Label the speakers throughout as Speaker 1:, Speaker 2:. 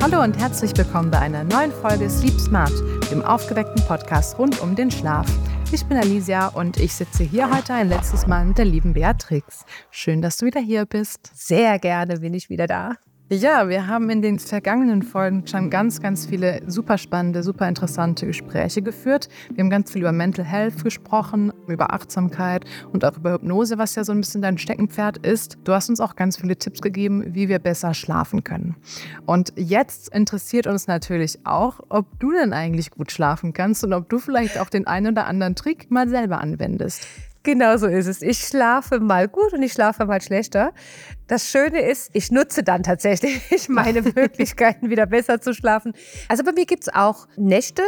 Speaker 1: Hallo und herzlich willkommen bei einer neuen Folge Sleep Smart, dem aufgeweckten Podcast rund um den Schlaf. Ich bin Alicia und ich sitze hier heute ein letztes Mal mit der lieben Beatrix. Schön, dass du wieder hier bist.
Speaker 2: Sehr gerne bin ich wieder da.
Speaker 1: Ja, wir haben in den vergangenen Folgen schon ganz, ganz viele super spannende, super interessante Gespräche geführt. Wir haben ganz viel über Mental Health gesprochen, über Achtsamkeit und auch über Hypnose, was ja so ein bisschen dein Steckenpferd ist. Du hast uns auch ganz viele Tipps gegeben, wie wir besser schlafen können. Und jetzt interessiert uns natürlich auch, ob du denn eigentlich gut schlafen kannst und ob du vielleicht auch den einen oder anderen Trick mal selber anwendest.
Speaker 2: Genau so ist es. Ich schlafe mal gut und ich schlafe mal schlechter. Das Schöne ist, ich nutze dann tatsächlich meine Möglichkeiten, wieder besser zu schlafen. Also bei mir gibt es auch Nächte,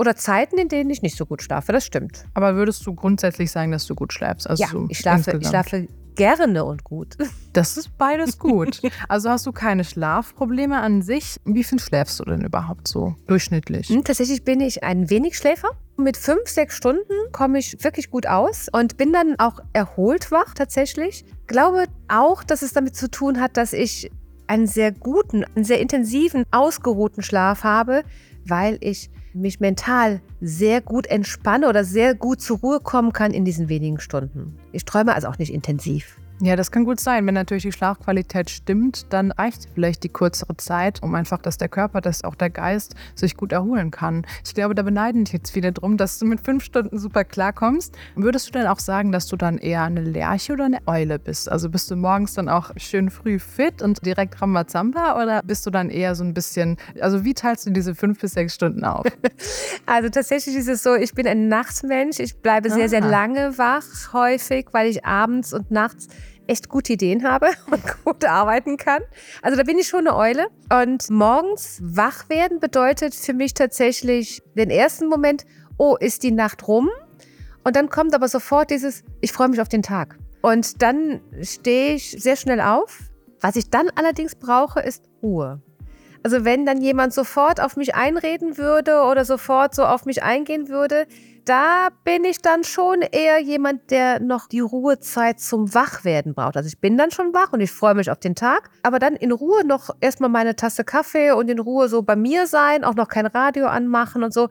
Speaker 2: oder Zeiten, in denen ich nicht so gut schlafe. Das stimmt.
Speaker 1: Aber würdest du grundsätzlich sagen, dass du gut schläfst?
Speaker 2: Also ja, so ich, schlafe, ich schlafe gerne und gut.
Speaker 1: Das ist beides gut. Also hast du keine Schlafprobleme an sich. Wie viel schläfst du denn überhaupt so durchschnittlich?
Speaker 2: Hm, tatsächlich bin ich ein wenig Schläfer. Mit fünf, sechs Stunden komme ich wirklich gut aus und bin dann auch erholt wach tatsächlich. Glaube auch, dass es damit zu tun hat, dass ich einen sehr guten, einen sehr intensiven, ausgeruhten Schlaf habe, weil ich mich mental sehr gut entspanne oder sehr gut zur Ruhe kommen kann in diesen wenigen Stunden. Ich träume also auch nicht intensiv.
Speaker 1: Ja, das kann gut sein. Wenn natürlich die Schlafqualität stimmt, dann reicht vielleicht die kürzere Zeit, um einfach, dass der Körper, dass auch der Geist sich gut erholen kann. Ich glaube, da beneiden dich jetzt viele drum, dass du mit fünf Stunden super klarkommst. Würdest du denn auch sagen, dass du dann eher eine Lerche oder eine Eule bist? Also bist du morgens dann auch schön früh fit und direkt Rambazamba oder bist du dann eher so ein bisschen, also wie teilst du diese fünf bis sechs Stunden auf?
Speaker 2: Also tatsächlich ist es so, ich bin ein Nachtmensch. Ich bleibe sehr, sehr lange wach, häufig, weil ich abends und nachts echt gute Ideen habe und gut arbeiten kann. Also da bin ich schon eine Eule. Und morgens wach werden bedeutet für mich tatsächlich den ersten Moment, oh, ist die Nacht rum? Und dann kommt aber sofort dieses, ich freue mich auf den Tag. Und dann stehe ich sehr schnell auf. Was ich dann allerdings brauche, ist Ruhe. Also wenn dann jemand sofort auf mich einreden würde oder sofort so auf mich eingehen würde, da bin ich dann schon eher jemand, der noch die Ruhezeit zum Wachwerden braucht. Also ich bin dann schon wach und ich freue mich auf den Tag, aber dann in Ruhe noch erstmal meine Tasse Kaffee und in Ruhe so bei mir sein, auch noch kein Radio anmachen und so.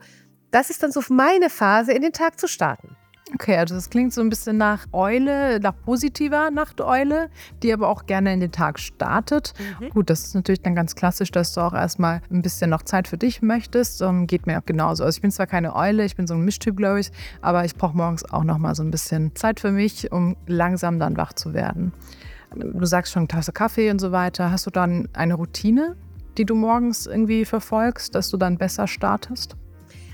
Speaker 2: Das ist dann so meine Phase, in den Tag zu starten.
Speaker 1: Okay, also das klingt so ein bisschen nach Eule, nach positiver Nachteule, die aber auch gerne in den Tag startet. Mhm. Gut, das ist natürlich dann ganz klassisch, dass du auch erstmal ein bisschen noch Zeit für dich möchtest. Um, geht mir auch genauso. Also ich bin zwar keine Eule, ich bin so ein Mischtyp, glaube ich, aber ich brauche morgens auch noch mal so ein bisschen Zeit für mich, um langsam dann wach zu werden. Du sagst schon Tasse Kaffee und so weiter. Hast du dann eine Routine, die du morgens irgendwie verfolgst, dass du dann besser startest?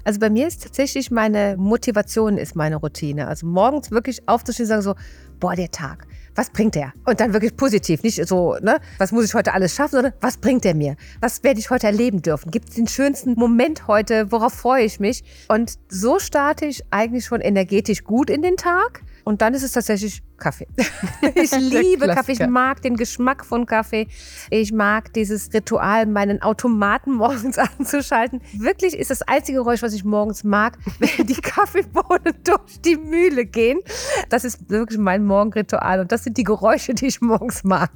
Speaker 2: Also bei mir ist tatsächlich meine Motivation ist meine Routine. Also morgens wirklich aufzustehen und sagen so, boah, der Tag, was bringt der? Und dann wirklich positiv, nicht so, ne, was muss ich heute alles schaffen, sondern was bringt der mir? Was werde ich heute erleben dürfen? Gibt es den schönsten Moment heute? Worauf freue ich mich? Und so starte ich eigentlich schon energetisch gut in den Tag. Und dann ist es tatsächlich Kaffee. Ich liebe Kaffee. Ich mag den Geschmack von Kaffee. Ich mag dieses Ritual, meinen Automaten morgens anzuschalten. Wirklich ist das einzige Geräusch, was ich morgens mag, wenn die Kaffeebohnen durch die Mühle gehen. Das ist wirklich mein Morgenritual. Und das sind die Geräusche, die ich morgens mag.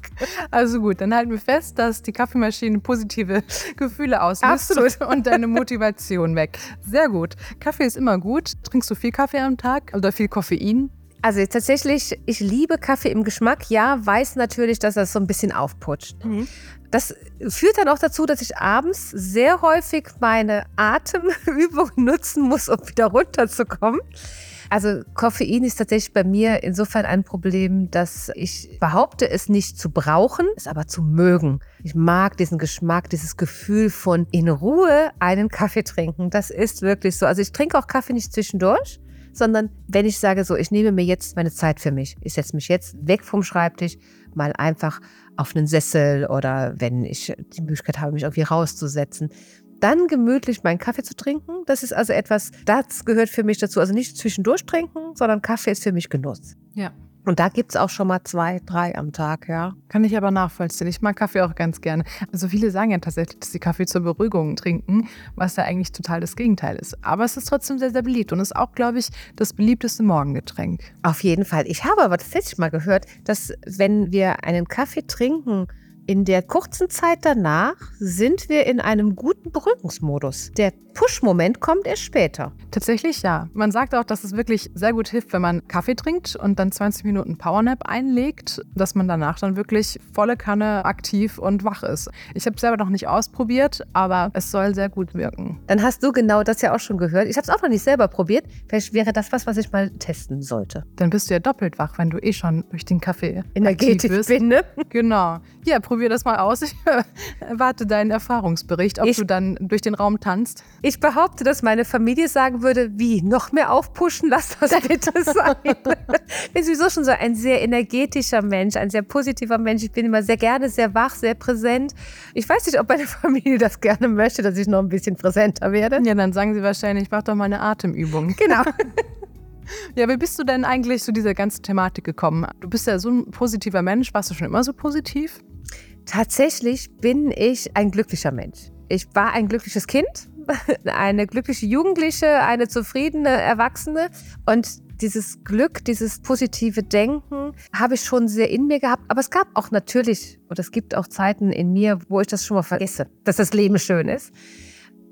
Speaker 1: Also gut, dann halten wir fest, dass die Kaffeemaschine positive Gefühle auslöst Absolut. und deine Motivation weg. Sehr gut. Kaffee ist immer gut. Trinkst du viel Kaffee am Tag oder viel Koffein?
Speaker 2: Also tatsächlich, ich liebe Kaffee im Geschmack. Ja, weiß natürlich, dass das so ein bisschen aufputscht. Mhm. Das führt dann auch dazu, dass ich abends sehr häufig meine Atemübung nutzen muss, um wieder runterzukommen. Also Koffein ist tatsächlich bei mir insofern ein Problem, dass ich behaupte, es nicht zu brauchen, es aber zu mögen. Ich mag diesen Geschmack, dieses Gefühl von in Ruhe einen Kaffee trinken. Das ist wirklich so. Also ich trinke auch Kaffee nicht zwischendurch sondern wenn ich sage so, ich nehme mir jetzt meine Zeit für mich, ich setze mich jetzt weg vom Schreibtisch, mal einfach auf einen Sessel oder wenn ich die Möglichkeit habe, mich irgendwie rauszusetzen, dann gemütlich meinen Kaffee zu trinken. Das ist also etwas, das gehört für mich dazu. Also nicht zwischendurch trinken, sondern Kaffee ist für mich Genuss.
Speaker 1: Ja.
Speaker 2: Und da gibt es auch schon mal zwei, drei am Tag, ja.
Speaker 1: Kann ich aber nachvollziehen. Ich mag Kaffee auch ganz gerne. Also viele sagen ja tatsächlich, dass sie Kaffee zur Beruhigung trinken, was ja eigentlich total das Gegenteil ist. Aber es ist trotzdem sehr, sehr beliebt und ist auch, glaube ich, das beliebteste Morgengetränk.
Speaker 2: Auf jeden Fall. Ich habe aber tatsächlich mal gehört, dass wenn wir einen Kaffee trinken, in der kurzen Zeit danach sind wir in einem guten Beruhigungsmodus. Der Push-Moment kommt erst später.
Speaker 1: Tatsächlich ja. Man sagt auch, dass es wirklich sehr gut hilft, wenn man Kaffee trinkt und dann 20 Minuten Powernap einlegt, dass man danach dann wirklich volle Kanne aktiv und wach ist. Ich habe es selber noch nicht ausprobiert, aber es soll sehr gut wirken.
Speaker 2: Dann hast du genau das ja auch schon gehört. Ich habe es auch noch nicht selber probiert. Vielleicht wäre das was, was ich mal testen sollte.
Speaker 1: Dann bist du ja doppelt wach, wenn du eh schon durch den Kaffee
Speaker 2: energetisch bin. Ne?
Speaker 1: Genau. Ja, probier das mal aus. Ich erwarte deinen Erfahrungsbericht, ob ich, du dann durch den Raum tanzt.
Speaker 2: Ich behaupte, dass meine Familie sagen würde, wie, noch mehr aufpushen, lass das bitte sein. ich bin sowieso schon so ein sehr energetischer Mensch, ein sehr positiver Mensch. Ich bin immer sehr gerne, sehr wach, sehr präsent. Ich weiß nicht, ob meine Familie das gerne möchte, dass ich noch ein bisschen präsenter werde.
Speaker 1: Ja, dann sagen sie wahrscheinlich, mach doch mal eine Atemübung.
Speaker 2: Genau.
Speaker 1: Ja, wie bist du denn eigentlich zu dieser ganzen Thematik gekommen? Du bist ja so ein positiver Mensch. Warst du schon immer so positiv?
Speaker 2: Tatsächlich bin ich ein glücklicher Mensch. Ich war ein glückliches Kind, eine glückliche Jugendliche, eine zufriedene Erwachsene und dieses Glück, dieses positive Denken habe ich schon sehr in mir gehabt. Aber es gab auch natürlich, und es gibt auch Zeiten in mir, wo ich das schon mal vergesse, dass das Leben schön ist.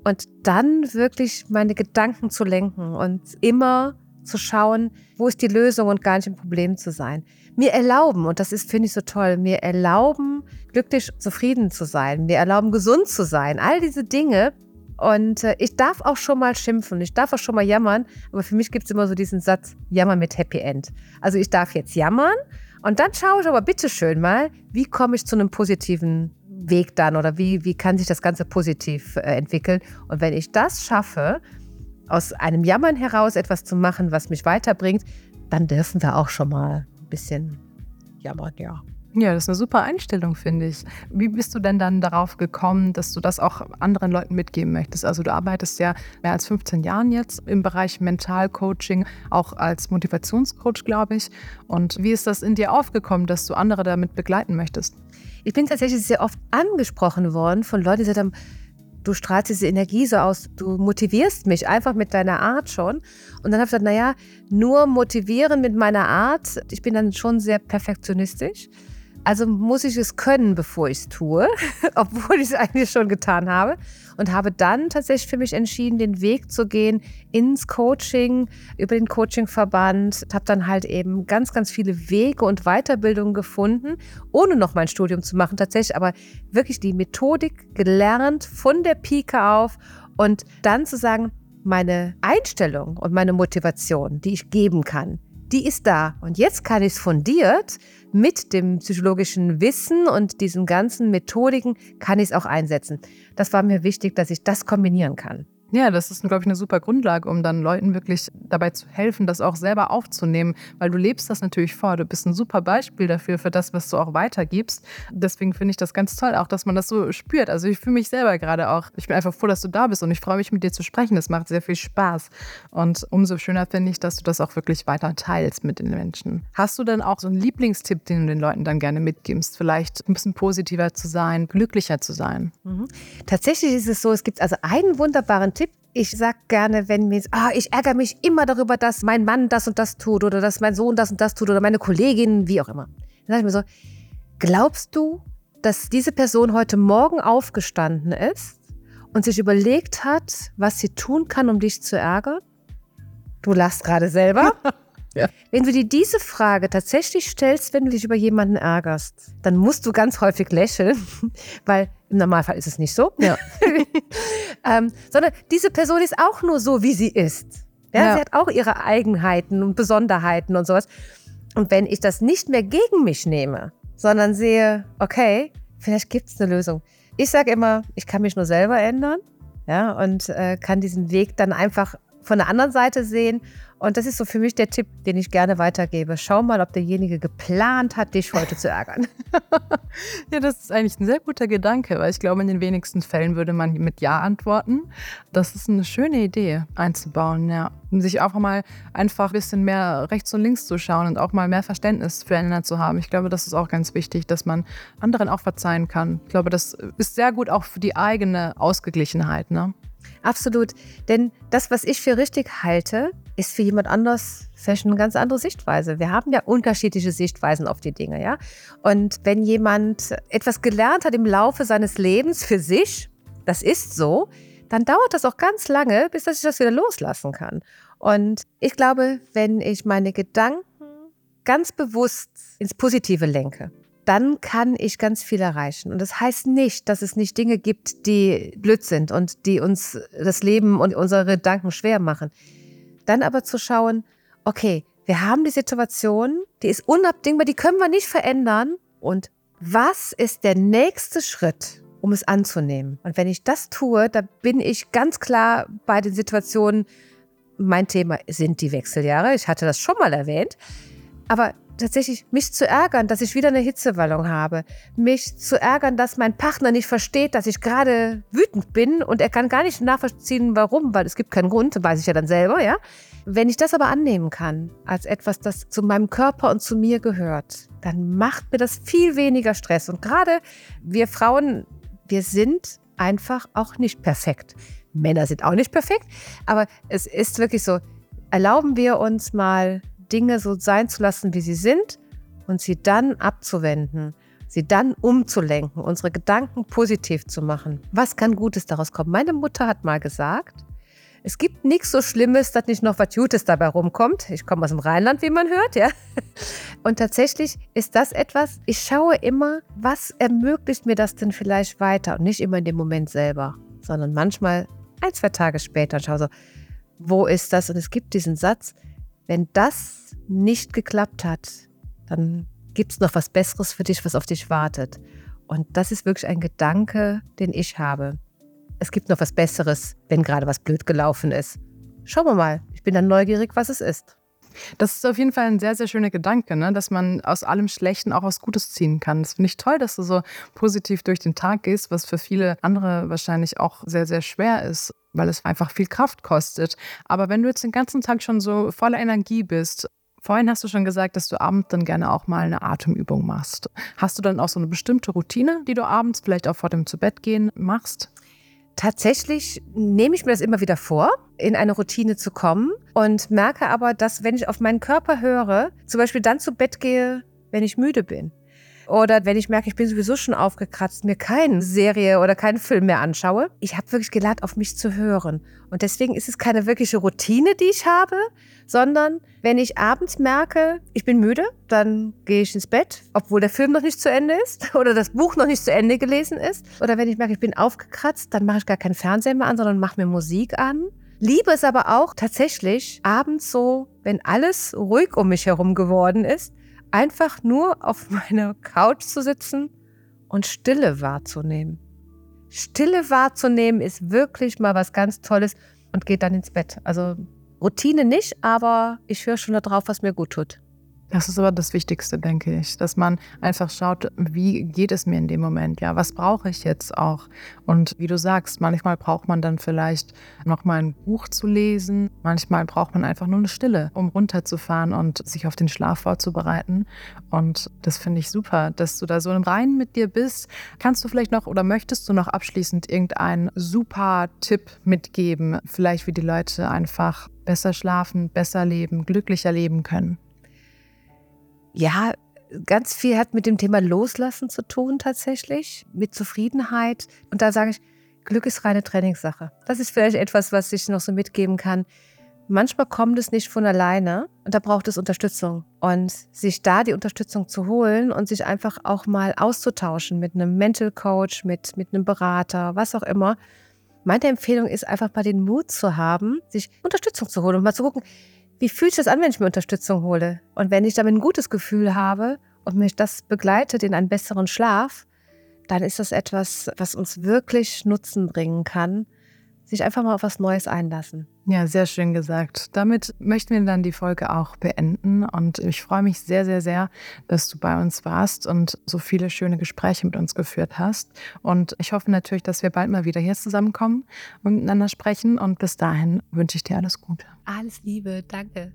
Speaker 2: Und dann wirklich meine Gedanken zu lenken und immer zu schauen, wo ist die Lösung und gar nicht im Problem zu sein. Mir erlauben, und das ist, finde ich so toll, mir erlauben, glücklich, zufrieden zu sein, mir erlauben, gesund zu sein. All diese Dinge. Und äh, ich darf auch schon mal schimpfen, ich darf auch schon mal jammern, aber für mich gibt es immer so diesen Satz, jammern mit Happy End. Also ich darf jetzt jammern und dann schaue ich aber bitte schön mal, wie komme ich zu einem positiven Weg dann oder wie, wie kann sich das Ganze positiv äh, entwickeln. Und wenn ich das schaffe, aus einem Jammern heraus etwas zu machen, was mich weiterbringt, dann dürfen wir auch schon mal ein bisschen jammern, ja.
Speaker 1: Ja, das ist eine super Einstellung, finde ich. Wie bist du denn dann darauf gekommen, dass du das auch anderen Leuten mitgeben möchtest? Also du arbeitest ja mehr als 15 Jahren jetzt im Bereich Mentalcoaching, auch als Motivationscoach, glaube ich. Und wie ist das in dir aufgekommen, dass du andere damit begleiten möchtest?
Speaker 2: Ich bin tatsächlich sehr oft angesprochen worden von Leuten, die gesagt haben, du strahlst diese Energie so aus, du motivierst mich einfach mit deiner Art schon. Und dann habe ich gesagt, naja, nur motivieren mit meiner Art, ich bin dann schon sehr perfektionistisch. Also muss ich es können, bevor ich es tue, obwohl ich es eigentlich schon getan habe. Und habe dann tatsächlich für mich entschieden, den Weg zu gehen ins Coaching, über den Coachingverband. Habe dann halt eben ganz, ganz viele Wege und Weiterbildungen gefunden, ohne noch mein Studium zu machen, tatsächlich, aber wirklich die Methodik gelernt von der Pike auf und dann zu sagen, meine Einstellung und meine Motivation, die ich geben kann, die ist da. Und jetzt kann ich es fundiert mit dem psychologischen Wissen und diesen ganzen Methodiken, kann ich es auch einsetzen. Das war mir wichtig, dass ich das kombinieren kann.
Speaker 1: Ja, das ist, glaube ich, eine super Grundlage, um dann Leuten wirklich dabei zu helfen, das auch selber aufzunehmen, weil du lebst das natürlich vor. Du bist ein super Beispiel dafür, für das, was du auch weitergibst. Deswegen finde ich das ganz toll, auch dass man das so spürt. Also ich fühle mich selber gerade auch, ich bin einfach froh, dass du da bist und ich freue mich, mit dir zu sprechen. Das macht sehr viel Spaß. Und umso schöner finde ich, dass du das auch wirklich weiter teilst mit den Menschen. Hast du denn auch so einen Lieblingstipp, den du den Leuten dann gerne mitgibst? Vielleicht ein bisschen positiver zu sein, glücklicher zu sein?
Speaker 2: Mhm. Tatsächlich ist es so, es gibt also einen wunderbaren Tipp, ich sag gerne, wenn mir, ah, ich ärgere mich immer darüber, dass mein Mann das und das tut oder dass mein Sohn das und das tut oder meine Kollegin, wie auch immer. Dann sage ich mir so, glaubst du, dass diese Person heute Morgen aufgestanden ist und sich überlegt hat, was sie tun kann, um dich zu ärgern? Du lachst gerade selber. Ja. Wenn du dir diese Frage tatsächlich stellst, wenn du dich über jemanden ärgerst, dann musst du ganz häufig lächeln, weil im Normalfall ist es nicht so. Ja. ähm, sondern diese Person ist auch nur so, wie sie ist. Ja, ja. Sie hat auch ihre Eigenheiten und Besonderheiten und sowas. Und wenn ich das nicht mehr gegen mich nehme, sondern sehe, okay, vielleicht gibt es eine Lösung. Ich sage immer, ich kann mich nur selber ändern ja, und äh, kann diesen Weg dann einfach von der anderen Seite sehen. Und das ist so für mich der Tipp, den ich gerne weitergebe. Schau mal, ob derjenige geplant hat, dich heute zu ärgern.
Speaker 1: ja, das ist eigentlich ein sehr guter Gedanke, weil ich glaube, in den wenigsten Fällen würde man mit Ja antworten. Das ist eine schöne Idee einzubauen, ja. Und sich auch mal einfach ein bisschen mehr rechts und links zu schauen und auch mal mehr Verständnis füreinander zu haben. Ich glaube, das ist auch ganz wichtig, dass man anderen auch verzeihen kann. Ich glaube, das ist sehr gut auch für die eigene Ausgeglichenheit, ne?
Speaker 2: Absolut. Denn das, was ich für richtig halte, ist für jemand anders vielleicht eine ganz andere Sichtweise. Wir haben ja unterschiedliche Sichtweisen auf die Dinge, ja. Und wenn jemand etwas gelernt hat im Laufe seines Lebens für sich, das ist so, dann dauert das auch ganz lange, bis dass ich das wieder loslassen kann. Und ich glaube, wenn ich meine Gedanken ganz bewusst ins Positive lenke, dann kann ich ganz viel erreichen. Und das heißt nicht, dass es nicht Dinge gibt, die blöd sind und die uns das Leben und unsere Gedanken schwer machen. Dann aber zu schauen, okay, wir haben die Situation, die ist unabdingbar, die können wir nicht verändern. Und was ist der nächste Schritt, um es anzunehmen? Und wenn ich das tue, da bin ich ganz klar bei den Situationen, mein Thema sind die Wechseljahre. Ich hatte das schon mal erwähnt. Aber tatsächlich mich zu ärgern, dass ich wieder eine Hitzewallung habe, mich zu ärgern, dass mein Partner nicht versteht, dass ich gerade wütend bin und er kann gar nicht nachvollziehen, warum, weil es gibt keinen Grund, weiß ich ja dann selber, ja. Wenn ich das aber annehmen kann als etwas, das zu meinem Körper und zu mir gehört, dann macht mir das viel weniger Stress. Und gerade wir Frauen, wir sind einfach auch nicht perfekt. Männer sind auch nicht perfekt, aber es ist wirklich so, erlauben wir uns mal Dinge so sein zu lassen, wie sie sind und sie dann abzuwenden, sie dann umzulenken, unsere Gedanken positiv zu machen. Was kann Gutes daraus kommen? Meine Mutter hat mal gesagt, es gibt nichts so Schlimmes, dass nicht noch was Gutes dabei rumkommt. Ich komme aus dem Rheinland, wie man hört, ja. Und tatsächlich ist das etwas, ich schaue immer, was ermöglicht mir das denn vielleicht weiter und nicht immer in dem Moment selber, sondern manchmal ein, zwei Tage später und schaue so, wo ist das? Und es gibt diesen Satz, wenn das nicht geklappt hat, dann gibt es noch was Besseres für dich, was auf dich wartet. Und das ist wirklich ein Gedanke, den ich habe. Es gibt noch was Besseres, wenn gerade was blöd gelaufen ist. Schauen wir mal. Ich bin dann neugierig, was es ist.
Speaker 1: Das ist auf jeden Fall ein sehr, sehr schöner Gedanke, ne? dass man aus allem Schlechten auch was Gutes ziehen kann. Das finde ich toll, dass du so positiv durch den Tag gehst, was für viele andere wahrscheinlich auch sehr, sehr schwer ist, weil es einfach viel Kraft kostet. Aber wenn du jetzt den ganzen Tag schon so voller Energie bist, Vorhin hast du schon gesagt, dass du abends dann gerne auch mal eine Atemübung machst. Hast du dann auch so eine bestimmte Routine, die du abends vielleicht auch vor dem Zubettgehen machst?
Speaker 2: Tatsächlich nehme ich mir das immer wieder vor, in eine Routine zu kommen und merke aber, dass wenn ich auf meinen Körper höre, zum Beispiel dann zu Bett gehe, wenn ich müde bin. Oder wenn ich merke, ich bin sowieso schon aufgekratzt, mir keine Serie oder keinen Film mehr anschaue. Ich habe wirklich gelernt, auf mich zu hören. Und deswegen ist es keine wirkliche Routine, die ich habe, sondern wenn ich abends merke, ich bin müde, dann gehe ich ins Bett, obwohl der Film noch nicht zu Ende ist oder das Buch noch nicht zu Ende gelesen ist. Oder wenn ich merke, ich bin aufgekratzt, dann mache ich gar keinen Fernseher mehr an, sondern mache mir Musik an. Liebe es aber auch tatsächlich abends so, wenn alles ruhig um mich herum geworden ist, einfach nur auf meiner Couch zu sitzen und Stille wahrzunehmen. Stille wahrzunehmen ist wirklich mal was ganz Tolles und geht dann ins Bett. Also Routine nicht, aber ich höre schon darauf, was mir gut tut.
Speaker 1: Das ist aber das Wichtigste, denke ich, dass man einfach schaut, wie geht es mir in dem Moment, ja, was brauche ich jetzt auch? Und wie du sagst, manchmal braucht man dann vielleicht noch mal ein Buch zu lesen, manchmal braucht man einfach nur eine Stille, um runterzufahren und sich auf den Schlaf vorzubereiten. Und das finde ich super, dass du da so im Reinen mit dir bist. Kannst du vielleicht noch oder möchtest du noch abschließend irgendeinen super Tipp mitgeben, vielleicht wie die Leute einfach besser schlafen, besser leben, glücklicher leben können?
Speaker 2: Ja, ganz viel hat mit dem Thema Loslassen zu tun tatsächlich, mit Zufriedenheit. Und da sage ich, Glück ist reine Trainingssache. Das ist vielleicht etwas, was ich noch so mitgeben kann. Manchmal kommt es nicht von alleine und da braucht es Unterstützung. Und sich da die Unterstützung zu holen und sich einfach auch mal auszutauschen mit einem Mental Coach, mit, mit einem Berater, was auch immer. Meine Empfehlung ist einfach mal den Mut zu haben, sich Unterstützung zu holen und mal zu gucken, wie fühlt sich das an, wenn ich mir Unterstützung hole? Und wenn ich damit ein gutes Gefühl habe und mich das begleitet in einen besseren Schlaf, dann ist das etwas, was uns wirklich Nutzen bringen kann, sich einfach mal auf was Neues einlassen.
Speaker 1: Ja, sehr schön gesagt. Damit möchten wir dann die Folge auch beenden. Und ich freue mich sehr, sehr, sehr, dass du bei uns warst und so viele schöne Gespräche mit uns geführt hast. Und ich hoffe natürlich, dass wir bald mal wieder hier zusammenkommen und miteinander sprechen. Und bis dahin wünsche ich dir alles Gute.
Speaker 2: Alles Liebe, danke.